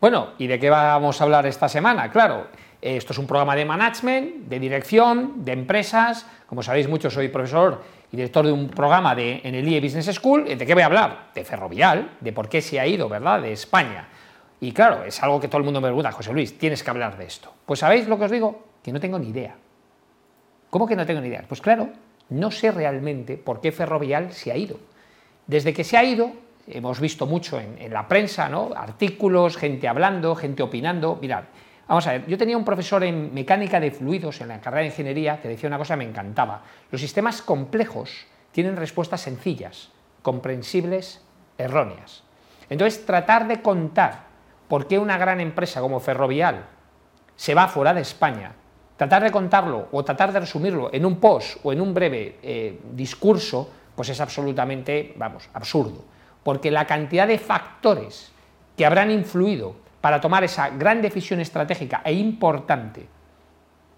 Bueno, ¿y de qué vamos a hablar esta semana? Claro, esto es un programa de management, de dirección, de empresas. Como sabéis mucho, soy profesor y director de un programa de, en el IE Business School. ¿De qué voy a hablar? De Ferrovial, de por qué se ha ido, ¿verdad?, de España. Y claro, es algo que todo el mundo me pregunta, José Luis, tienes que hablar de esto. Pues ¿sabéis lo que os digo? Que no tengo ni idea. ¿Cómo que no tengo ni idea? Pues claro, no sé realmente por qué Ferrovial se ha ido. Desde que se ha ido, hemos visto mucho en, la prensa, ¿no? artículos, gente hablando, gente opinando. Mirad, vamos a ver, yo tenía un profesor en mecánica de fluidos en la carrera de ingeniería que decía una cosa que me encantaba. Los sistemas complejos tienen respuestas sencillas, comprensibles, erróneas. Entonces, tratar de contar por qué una gran empresa como Ferrovial se va fuera de España, tratar de contarlo o tratar de resumirlo en un post o en un breve eh, discurso, pues es absolutamente, vamos, absurdo porque la cantidad de factores que habrán influido para tomar esa gran decisión estratégica e importante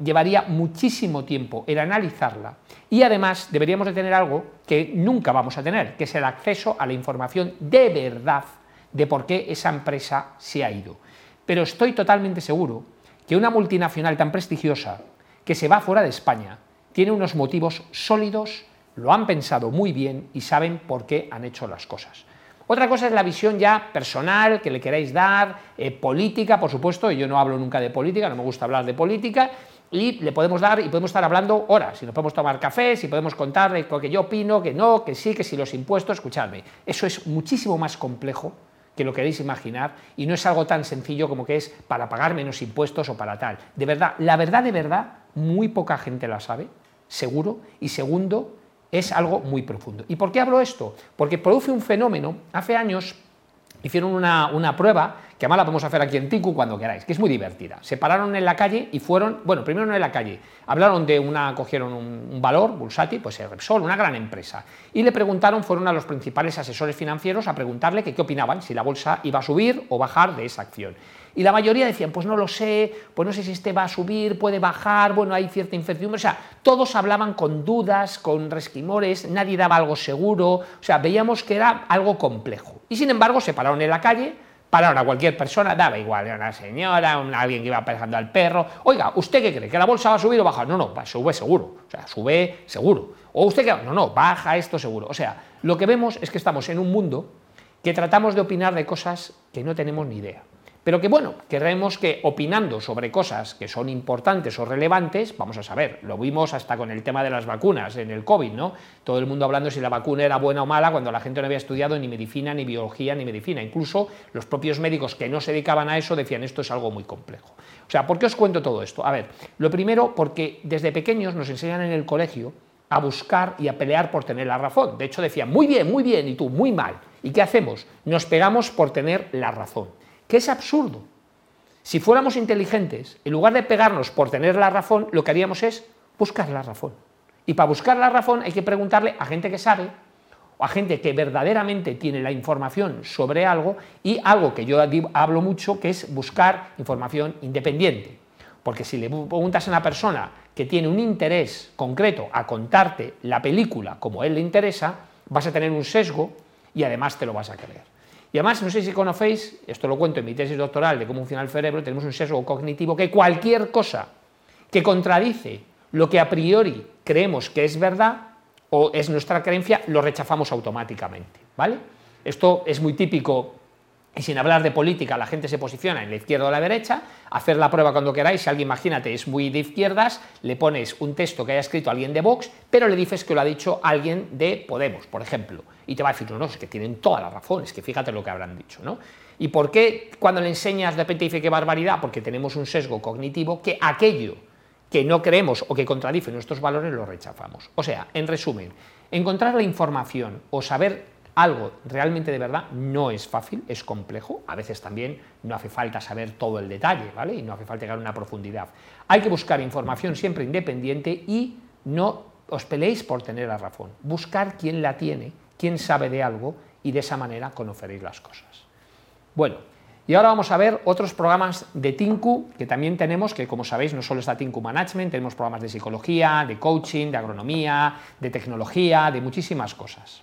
llevaría muchísimo tiempo el analizarla y además deberíamos de tener algo que nunca vamos a tener, que es el acceso a la información de verdad de por qué esa empresa se ha ido. Pero estoy totalmente seguro que una multinacional tan prestigiosa que se va fuera de España tiene unos motivos sólidos, lo han pensado muy bien y saben por qué han hecho las cosas. Otra cosa es la visión ya personal que le queráis dar, eh, política, por supuesto, yo no hablo nunca de política, no me gusta hablar de política, y le podemos dar y podemos estar hablando horas, si nos podemos tomar café, si podemos contarle lo que yo opino, que no, que sí, que si los impuestos, escuchadme, eso es muchísimo más complejo que lo queréis imaginar y no es algo tan sencillo como que es para pagar menos impuestos o para tal. De verdad, la verdad de verdad, muy poca gente la sabe, seguro, y segundo, es algo muy profundo. ¿Y por qué hablo esto? Porque produce un fenómeno, hace años hicieron una, prueba, que además la podemos hacer aquí en Tiku cuando queráis, que es muy divertida. Se pararon en la calle y fueron, bueno, primero no en la calle, hablaron de una, cogieron un, valor, Bulsati, pues el Repsol, una gran empresa, y le preguntaron, fueron a los principales asesores financieros a preguntarle que qué opinaban, si la bolsa iba a subir o bajar de esa acción. Y la mayoría decían, pues no lo sé, pues no sé si este va a subir, puede bajar, bueno, hay cierta incertidumbre. O sea, todos hablaban con dudas, con resquimores, nadie daba algo seguro, o sea, veíamos que era algo complejo. Y sin embargo, se pararon en la calle, pararon a cualquier persona, daba igual, era una señora, alguien que iba pescando al perro. Oiga, ¿usted qué cree? ¿Que la bolsa va a subir o bajar? No, no, sube seguro, o sea, sube seguro. O usted que no, no, baja esto seguro. O sea, lo que vemos es que estamos en un mundo que tratamos de opinar de cosas que no tenemos ni idea. Pero que bueno, queremos que opinando sobre cosas que son importantes o relevantes, vamos a saber, lo vimos hasta con el tema de las vacunas en el COVID, ¿no? Todo el mundo hablando si la vacuna era buena o mala cuando la gente no había estudiado ni medicina, ni biología, ni medicina. Incluso los propios médicos que no se dedicaban a eso decían esto es algo muy complejo. O sea, ¿por qué os cuento todo esto? A ver, lo primero porque desde pequeños nos enseñan en el colegio a buscar y a pelear por tener la razón. De hecho decían, muy bien, muy bien, y tú, muy mal. ¿Y qué hacemos? Nos pegamos por tener la razón que es absurdo. Si fuéramos inteligentes, en lugar de pegarnos por tener la razón, lo que haríamos es buscar la razón. Y para buscar la razón hay que preguntarle a gente que sabe o a gente que verdaderamente tiene la información sobre algo y algo que yo hablo mucho, que es buscar información independiente. Porque si le preguntas a una persona que tiene un interés concreto a contarte la película como a él le interesa, vas a tener un sesgo y además te lo vas a creer. Y además, no sé si conocéis, esto lo cuento en mi tesis doctoral de cómo funciona el cerebro, tenemos un sesgo cognitivo que cualquier cosa que contradice lo que a priori creemos que es verdad o es nuestra creencia, lo rechazamos automáticamente, ¿vale? Esto es muy típico y sin hablar de política, la gente se posiciona en la izquierda o la derecha, hacer la prueba cuando queráis, si alguien, imagínate, es muy de izquierdas, le pones un texto que haya escrito alguien de Vox, pero le dices que lo ha dicho alguien de Podemos, por ejemplo, y te va a decir, no, no, es que tienen todas las razones, que fíjate lo que habrán dicho, ¿no? ¿Y por qué cuando le enseñas de repente dice qué barbaridad? Porque tenemos un sesgo cognitivo que aquello que no creemos o que contradice nuestros valores lo rechazamos. O sea, en resumen, encontrar la información o saber algo realmente de verdad no es fácil, es complejo, a veces también no hace falta saber todo el detalle, ¿vale? Y no hace falta llegar a una profundidad. Hay que buscar información siempre independiente y no os peleéis por tener la razón. Buscar quién la tiene, quién sabe de algo y de esa manera conoceréis las cosas. Bueno, y ahora vamos a ver otros programas de Tinku que también tenemos, que como sabéis no solo está Tinku Management, tenemos programas de psicología, de coaching, de agronomía, de tecnología, de muchísimas cosas.